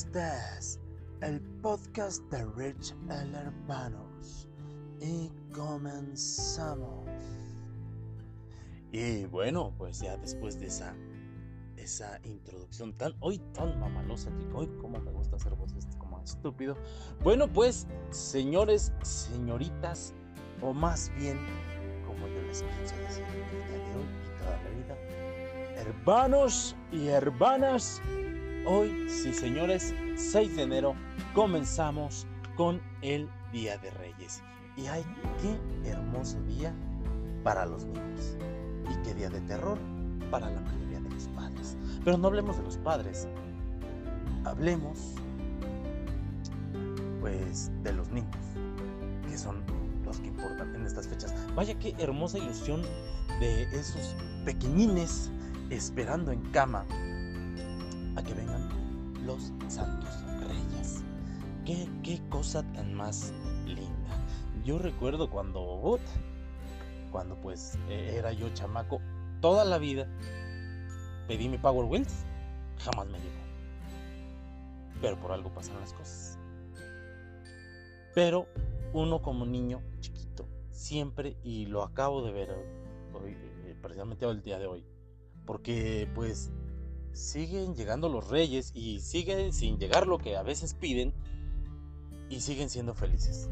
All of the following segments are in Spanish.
Este es el podcast de Rich El Hermanos. Y comenzamos. Y bueno, pues ya después de esa esa introducción tan hoy tan mamalosa que hoy como me gusta hacer voces como estúpido. Bueno, pues señores, señoritas o más bien como yo les quise decir el día de hoy y toda la vida, hermanos y hermanas, Hoy, sí señores, 6 de enero comenzamos con el Día de Reyes. Y ay, qué hermoso día para los niños. Y qué día de terror para la mayoría de los padres. Pero no hablemos de los padres. Hablemos, pues, de los niños, que son los que importan en estas fechas. Vaya qué hermosa ilusión de esos pequeñines esperando en cama que vengan los santos reyes. Qué, qué cosa tan más linda. Yo recuerdo cuando, cuando pues e, era yo chamaco, toda la vida pedí mi Power Wheels, jamás me llegó. Pero por algo pasan las cosas. Pero uno como niño chiquito, siempre, y lo acabo de ver hoy, eh, precisamente el día de hoy, porque pues siguen llegando los reyes y siguen sin llegar lo que a veces piden y siguen siendo felices.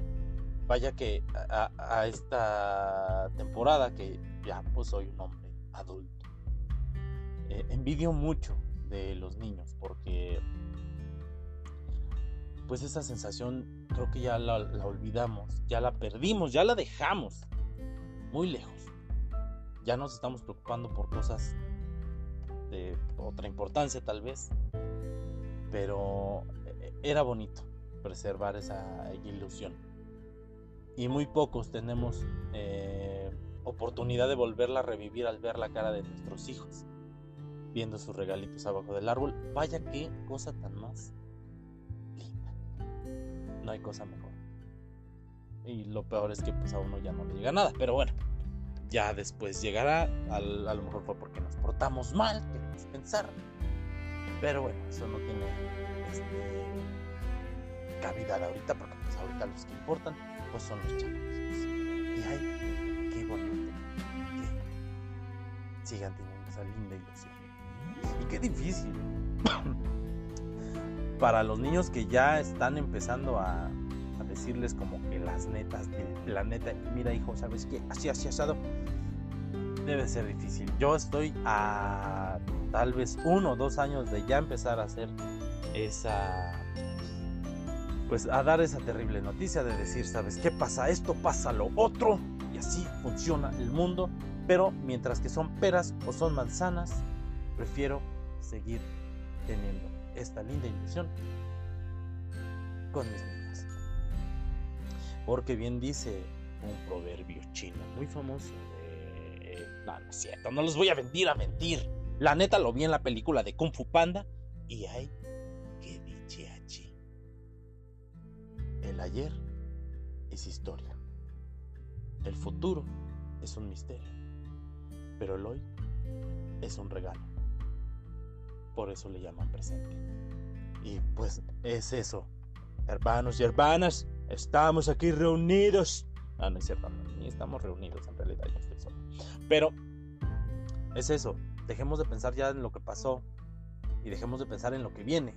Vaya que a, esta temporada que ya pues soy un hombre adulto, eh, envidio mucho de los niños porque pues esa sensación creo que ya la, la olvidamos, ya la perdimos, ya la dejamos muy lejos. Ya nos estamos preocupando por cosas de otra importancia tal vez, pero eh, era bonito preservar esa ilusión. Y muy pocos tenemos eh, oportunidad de volverla a revivir al ver la cara de nuestros hijos, viendo sus regalitos abajo del árbol. Vaya qué cosa tan más linda. No hay cosa mejor. Y lo peor es que pues a uno ya no le llega nada, pero bueno ya después llegará, a lo mejor fue porque nos portamos mal, queremos pensar. Pero bueno, eso no tiene este, cavidad ahorita, porque pues ahorita los que importan pues son los chavos. Y ay, qué bonito que sigan teniendo esa linda ilusión. Y qué difícil para los niños que ya están empezando a decirles como que las netas del planeta. Mira, hijo, ¿sabes qué? Así, así asado. Debe ser difícil. Yo estoy a tal vez uno o dos años de ya empezar a hacer esa. Pues a dar esa terrible noticia de decir, ¿sabes qué pasa? Esto pasa lo otro. Y así funciona el mundo. Pero mientras que son peras o son manzanas, prefiero seguir teniendo esta linda ilusión con mis. Porque bien dice un proverbio chino muy famoso de... No, no es cierto, no los voy a mentir a mentir. La neta lo vi en la película de Kung Fu Panda y hay que diche El ayer es historia. El futuro es un misterio. Pero el hoy es un regalo. Por eso le llaman presente. Y pues es eso, hermanos y hermanas. Estamos aquí reunidos. Ah, no es cierto, ni estamos reunidos en realidad, yo estoy solo. Pero es eso, dejemos de pensar ya en lo que pasó y dejemos de pensar en lo que viene.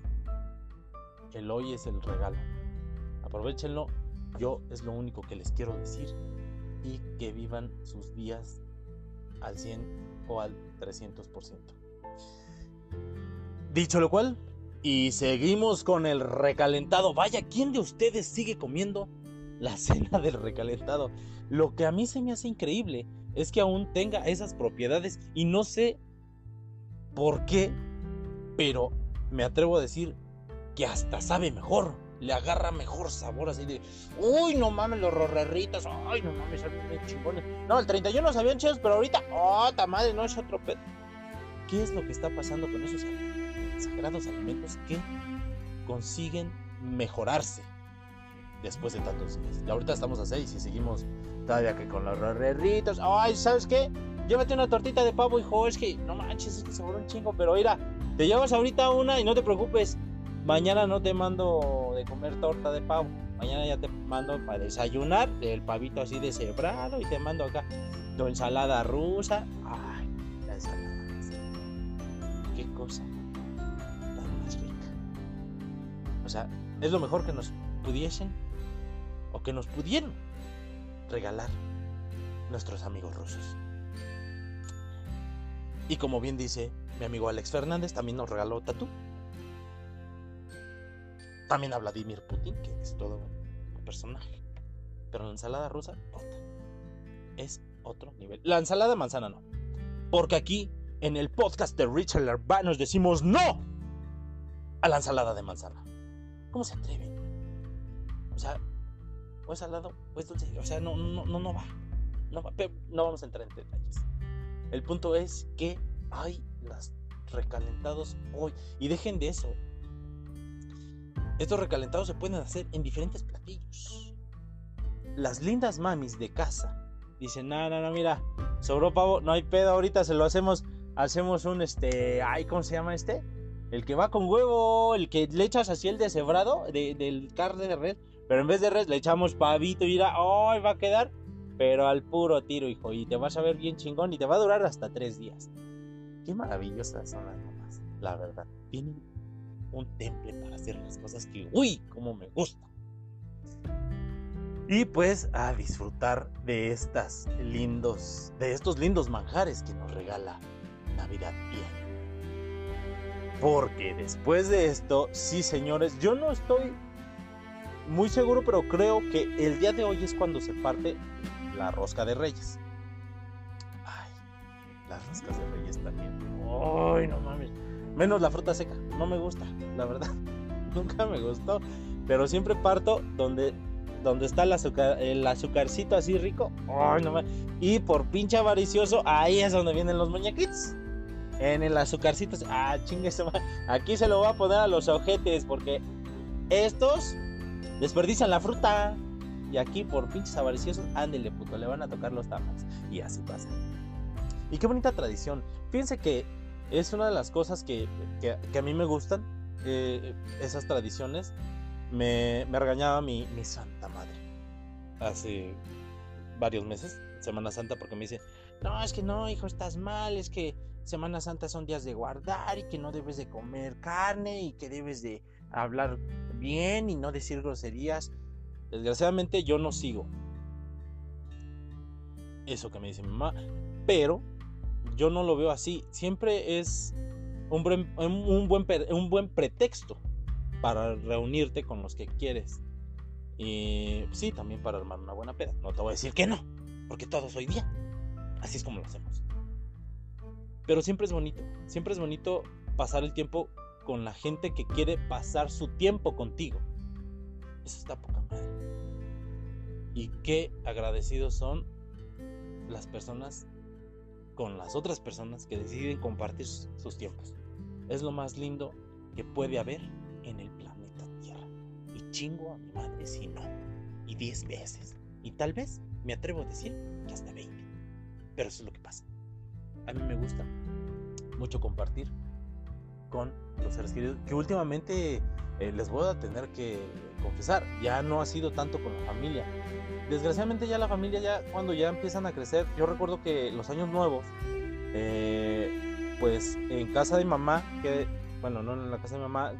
El hoy es el regalo. Aprovechenlo, yo es lo único que les quiero decir y que vivan sus días al 100 o al 300%. Dicho lo cual, y seguimos con el recalentado. Vaya, ¿quién de ustedes sigue comiendo la cena del recalentado? Lo que a mí se me hace increíble es que aún tenga esas propiedades y no sé por qué, pero me atrevo a decir que hasta sabe mejor. Le agarra mejor sabor así de, uy, no mames, los rorreritos, ay, no mames, saben bien chingones. No, el 31 sabían chidos, pero ahorita, oh, ta madre, no es otro pedo. ¿Qué es lo que está pasando con esos sagrados alimentos que consiguen mejorarse después de tantos días. Y ahorita estamos a 6 y seguimos todavía que con los rorreritos. Ay, ¿sabes qué? Llévate una tortita de pavo, hijo. Es que no manches, es que se un chingo. Pero mira, te llevas ahorita una y no te preocupes. mañana no te mando de comer torta de pavo. Mañana ya te mando para desayunar el pavito así deshebrado y te mando acá tu ensalada rusa. Ay, la ensalada rusa. Qué cosa sea, es lo mejor que nos pudiesen o que nos pudieron regalar nuestros amigos rusos. Y como bien dice mi amigo Alex Fernández, también nos regaló Tatú. También a Vladimir Putin, que es todo un personaje. Pero la ensalada rusa. Es otro nivel. La ensalada manzana no. Porque aquí, en el podcast de Richard Lerba, nos decimos no a la ensalada de manzana. ¿Cómo se atreven? O sea, o es salado o es dulce. O sea, no, no, no, no va. No, va. no vamos a entrar en detalles. El punto es que hay las recalentados hoy. Y dejen de eso. Estos recalentados se pueden hacer en diferentes platillos. Las lindas mamis de casa dicen, no, no, no, mira, sobró pavo, no hay pedo, ahorita se lo hacemos, hacemos un, este, ay, ¿cómo se llama este? El que va con huevo, el que le echas así el deshebrado de, del carne de red, pero en vez de red le echamos pavito y mira, ay, va a quedar, pero al puro tiro, hijo, y te vas a ver bien chingón y te va a durar hasta tres días. Qué maravillosas son las mamás, la verdad. Tienen un temple para hacer las cosas que, uy, como me gusta. Y pues a disfrutar de estas lindos, de estos lindos manjares que nos regala Navidad bien. Porque después de esto, sí señores, yo no estoy muy seguro, pero creo que el día de hoy es cuando se parte la rosca de reyes. Ay, las roscas de reyes también. Ay, no mames. Menos la fruta seca, no me gusta, la verdad. Nunca me gustó. Pero siempre parto donde, donde está el, azúcar, el azúcarcito así rico. Ay, no y por pinche avaricioso, ahí es donde vienen los muñequitos. En el azúcarcito. Ah, chingue Aquí se lo voy a poner a los ojetes porque estos desperdician la fruta. Y aquí por pinches avariciosos, ándele puto, le van a tocar los tamales. Y así pasa. Y qué bonita tradición. Fíjense que es una de las cosas que, a mí me gustan, eh, esas tradiciones. Me, regañaba mi, mi, santa madre hace varios meses, Semana Santa, porque me dice, no, es que no, hijo, estás mal, es que Semana Santa son días de guardar y que no debes de comer carne y que debes de hablar bien y no decir groserías. Desgraciadamente yo no sigo eso que me dice mi mamá, pero yo no lo veo así. Siempre es un buen, un buen, pretexto para reunirte con los que quieres. Y sí, también para armar una buena peda. No te voy a decir que no, porque todos hoy día. Así es como lo hacemos. Pero siempre es bonito, siempre es bonito pasar el tiempo con la gente que quiere pasar su tiempo contigo. Eso está poca madre. Y qué agradecidos son las personas con las otras personas que deciden compartir sus tiempos. Es lo más lindo que puede haber en el planeta Tierra. Y chingo a mi madre si no. Y 10 veces. Y tal vez me atrevo a decir que hasta 20. Pero eso es lo que pasa. A mí me gusta mucho compartir con los seres queridos. Que últimamente eh, les voy a tener que confesar, ya no ha sido tanto con la familia. Desgraciadamente ya la familia ya cuando ya empiezan a crecer, yo recuerdo que los años nuevos, eh, pues en casa de mamá, que bueno, no en la casa de mamá,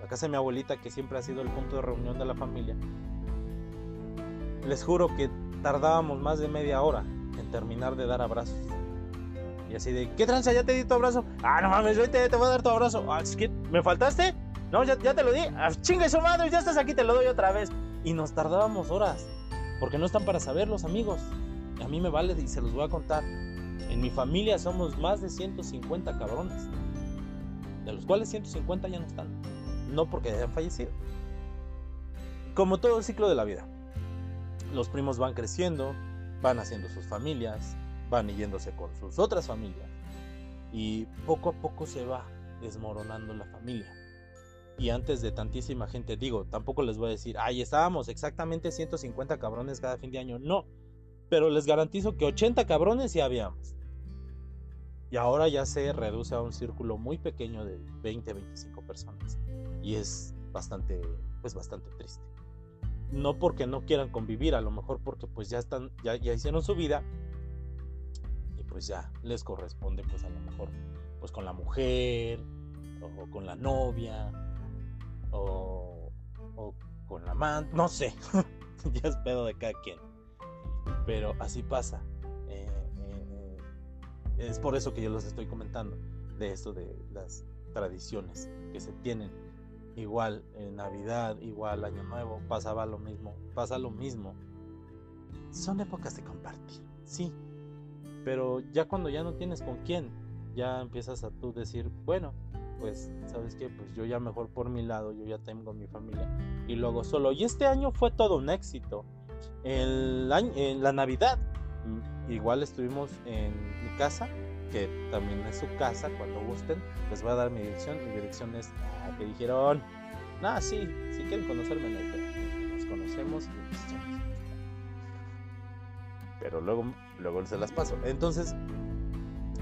la casa de mi abuelita, que siempre ha sido el punto de reunión de la familia, les juro que tardábamos más de media hora en terminar de dar abrazos. Y así de, ¿qué tranza? ¿Ya te di tu abrazo? Ah, no mames, te, te voy a dar tu abrazo. Ah, ¿Me faltaste? No, ya, te lo di. Ah, chingue su madre, ya estás aquí, te lo doy otra vez. Y nos tardábamos horas. Porque no están para saber los amigos. A mí me vale y se los voy a contar. En mi familia somos más de 150 cabrones. De los cuales 150 ya no están. No porque hayan fallecido. Como todo el ciclo de la vida. Los primos van creciendo, van haciendo sus familias, van yéndose con sus otras familias. Y poco a poco se va desmoronando la familia y antes de tantísima gente, digo, tampoco les voy a decir, ay, estábamos exactamente 150 cabrones cada fin de año. No, pero les garantizo que 80 cabrones sí habíamos. Y ahora ya se reduce a un círculo muy pequeño de 20, 25 personas. Y es bastante, pues bastante triste. No porque no quieran convivir, a lo mejor porque pues ya están, ya, ya hicieron su vida pues ya les corresponde pues a lo mejor pues con la mujer o con la novia o, o con la amante, no sé, ya es pedo de cada quien. Pero así pasa. Eh, eh, es por eso que yo los estoy comentando de esto de las tradiciones que se tienen. Igual en Navidad, igual Año Nuevo, pasaba lo mismo, pasa lo mismo. Son épocas de compartir, sí. Pero ya cuando ya no tienes con quién, ya empiezas a tú decir, bueno, pues, ¿sabes qué? Pues yo ya mejor por mi lado, yo ya tengo mi familia y luego solo. Y este año fue todo un éxito. El año, en la Navidad, mm, igual estuvimos en mi casa, que también es su casa, cuando gusten, les voy a dar mi dirección. Mi dirección es ah, que dijeron, nada, sí, si quieren conocerme, nos conocemos y Pero luego, luego se las paso. Entonces,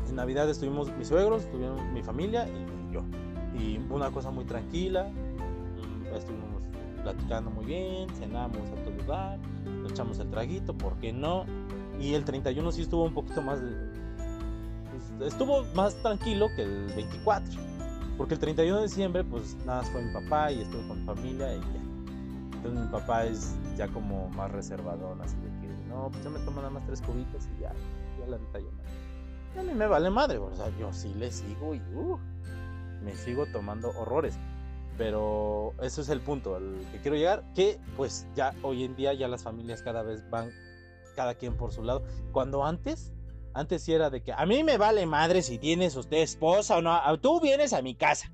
en Navidad estuvimos mis suegros, estuvieron mi familia y yo. Y una cosa muy tranquila, mm, estuvimos platicando muy bien, cenamos a todo lugar, echamos el traguito, ¿por qué no? Y el 31 sí estuvo un poquito más, pues, estuvo más tranquilo que el 24, porque el 31 de diciembre pues nada fue mi papá y estuve con mi familia y ya. Entonces mi papá es ya como más reservador, así de que no, pues yo me tomo nada más tres cubitas y ya, ya la neta yo a mí me vale madre, o sea, yo sí le sigo y uh, me sigo tomando horrores. Pero eso es el punto al que quiero llegar, que pues ya hoy en día ya las familias cada vez van cada quien por su lado. Cuando antes, antes sí era de que a mí me vale madre si tienes usted esposa o no, tú vienes a mi casa.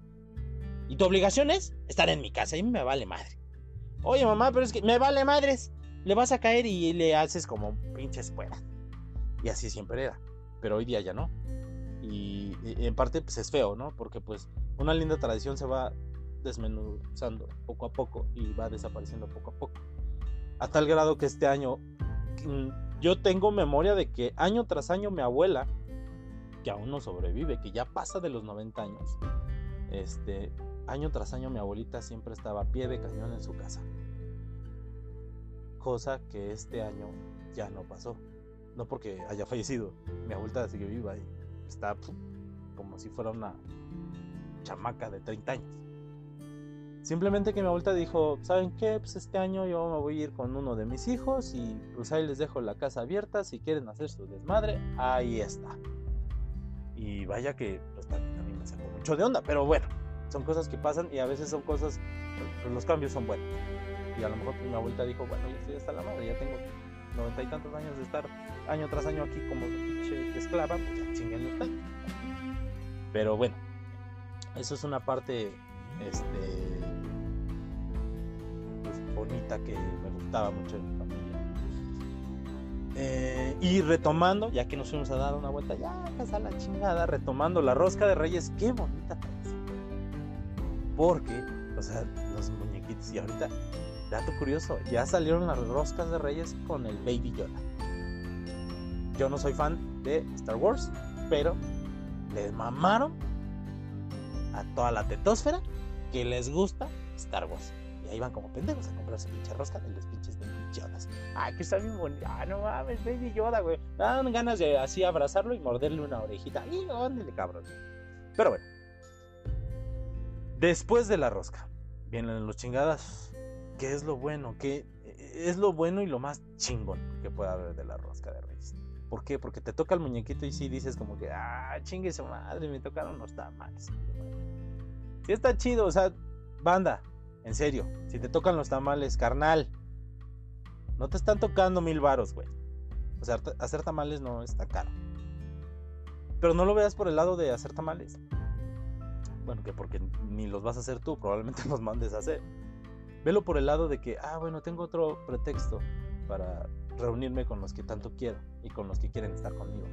Y tu obligación es estar en mi casa, y me vale madre. Oye mamá, pero es que me vale madres. Le vas a caer y le haces como pinches fuera. Y así siempre era pero hoy día ya no. Y, en parte pues es feo, ¿no? Porque pues una linda tradición se va desmenuzando poco a poco y va desapareciendo poco a poco. A tal grado que este año mm, yo tengo memoria de que año tras año mi abuela, que aún no sobrevive, que ya pasa de los 90 años, este, año tras año mi abuelita siempre estaba a pie de cañón en su casa. Cosa que este año ya no pasó. No porque haya fallecido. Mi abuelita sigue viva y está como si fuera una chamaca de 30 años. Simplemente que mi abuelita dijo, ¿saben qué? Pues este año yo me voy a ir con uno de mis hijos y pues ahí les dejo la casa abierta. Si quieren hacer su desmadre, ahí está. Y vaya que pues, también a mí me sacó mucho de onda, pero bueno, son cosas que pasan y a veces son cosas, pues, los cambios son buenos. Y a lo mejor pues, mi abuelita dijo, bueno, ya estoy hasta la madre, ya tengo noventa y tantos años de estar año tras año aquí como esclava, pues ya chinguen usted. Pero bueno, eso es una parte este pues, bonita que me gustaba mucho de mi familia. Eh, y retomando, ya que nos fuimos a dar una vuelta, ya casa la chingada, retomando la rosca de reyes, qué bonita. Porque, o sea, los muñequitos, y ahorita Dato curioso, ya salieron las roscas de Reyes con el Baby Yoda. Yo no soy fan de Star Wars, pero les mamaron a toda la tetósfera que les gusta Star Wars. Y ahí van como pendejos a comprar su pinche rosca de los pinches Baby Yodas. Ay, que está bien bonito. Ah, no mames, Baby Yoda, güey. Dan ganas de así abrazarlo y morderle una orejita. Y ándale, cabrón. Pero bueno. Después de la rosca, vienen los chingadas qué es lo bueno, qué es lo bueno y lo más chingón que pueda haber de la rosca de reyes. ¿Por qué? Porque te toca el muñequito y sí dices como que, ah, chingue su madre, me tocaron los tamales. Sí está chido, o sea, banda, en serio, si te tocan los tamales, carnal, no te están tocando mil varos, güey. O sea, hacer tamales no está caro. Pero no lo veas por el lado de hacer tamales. Bueno, que porque ni los vas a hacer tú, probablemente los mandes a hacer. Velo por el lado de que, ah, bueno, tengo otro pretexto para reunirme con los que tanto quiero y con los que quieren estar conmigo.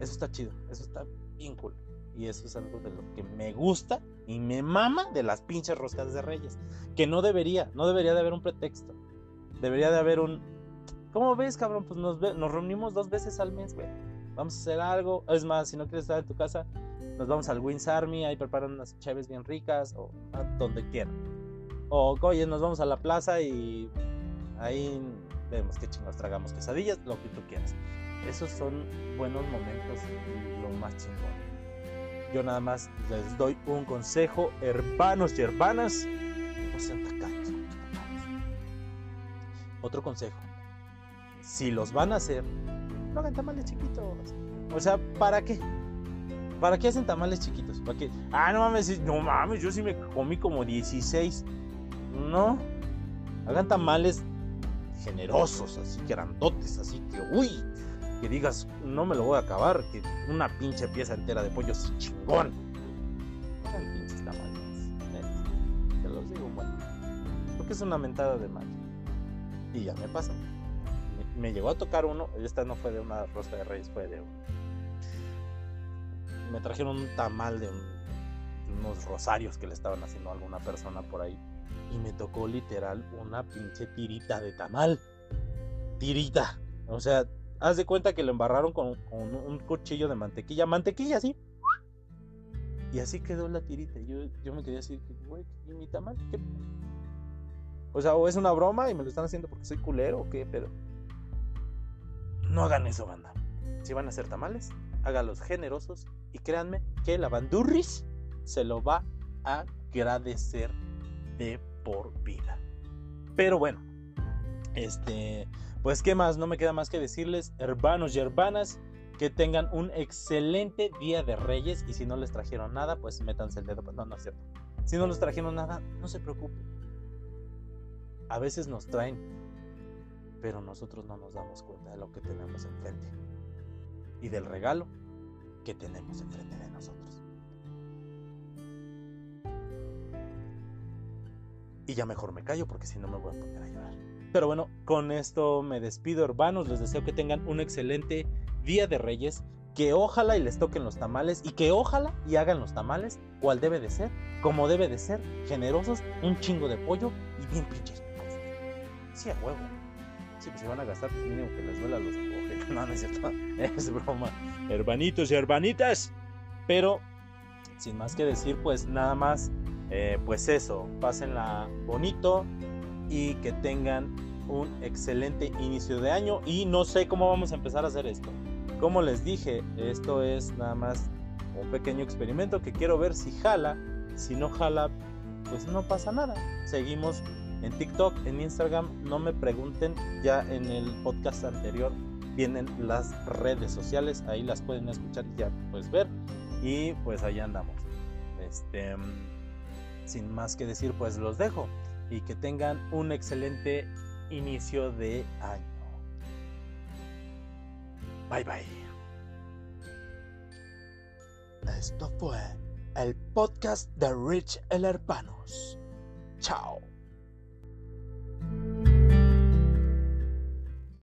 Eso está chido, eso está bien cool. Y eso es algo de lo que me gusta y me mama de las pinches roscas de reyes. Que no debería, no debería de haber un pretexto. Debería de haber un... ¿Cómo ves, cabrón? Pues nos, nos reunimos dos veces al mes, güey. vamos a hacer algo. Es más, si no quieres estar en tu casa, nos vamos al Wins Army, ahí preparan unas chaves bien ricas o a donde quieran. O, oye, nos vamos a la plaza y ahí vemos qué chingos tragamos quesadillas, lo que tú quieras. Esos son buenos momentos y lo más chingón. Yo nada más les doy un consejo, hermanos y hermanas, no sean tacaños Otro consejo, si los van a hacer, no hagan tamales chiquitos. O sea, ¿para qué? ¿Para qué hacen tamales chiquitos? ¿Para qué? Ah, no mames, no mames, yo sí me comí como 16. No. Hagan tamales generosos, así grandotes, así que, uy, que digas, no me lo voy a acabar, que una pinche pieza entera de pollo es chingón. Hagan pinches tamales. Te los digo, bueno. Porque es una mentada de mal. Y ya me pasa me llegó a tocar uno, esta no fue de una rosca de reyes, fue de un... Me trajeron un tamal de, unos rosarios que le estaban haciendo a alguna persona por ahí. Y me tocó literal una pinche tirita de tamal. Tirita. O sea, haz de cuenta que lo embarraron con, un cuchillo de mantequilla. Mantequilla, sí. Y así quedó la tirita. Yo, yo me quería decir, güey, ¿y mi tamal? ¿Qué? O sea, o es una broma y me lo están haciendo porque soy culero o qué, pero no hagan eso, banda. Si van a hacer tamales, háganlos generosos y créanme que la bandurris se lo va a agradecer de por vida. Pero bueno, este, pues qué más, no me queda más que decirles, hermanos y hermanas, que tengan un excelente día de Reyes y si no les trajeron nada, pues métanse el dedo. No, no es cierto. Si no les trajeron nada, no se preocupen. A veces nos traen pero nosotros no nos damos cuenta de lo que tenemos enfrente y del regalo que tenemos enfrente de nosotros. Y ya mejor me callo porque si no me voy a poner a llorar. Pero bueno, con esto me despido hermanos, les deseo que tengan un excelente día de reyes, que ojalá y les toquen los tamales y que ojalá y hagan los tamales cual debe de ser, como debe de ser, generosos, un chingo de pollo y bien pinches. Sí, a huevo si pues, se van a gastar, pues, mínimo que les duela los ojos. No, no es cierto, es broma. Hermanitos y hermanitas. Pero, sin más que decir, pues nada más, eh, pues eso, pásenla bonito y que tengan un excelente inicio de año. Y no sé cómo vamos a empezar a hacer esto. Como les dije, esto es nada más un pequeño experimento que quiero ver si jala. Si no jala, pues no pasa nada. Seguimos en TikTok, en Instagram, no me pregunten, ya en el podcast anterior vienen las redes sociales, ahí las pueden escuchar y ya pues ver y pues ahí andamos. Este sin más que decir, pues los dejo y que tengan un excelente inicio de año. Bye bye. Esto fue el podcast de Rich El Hermanos. Chao.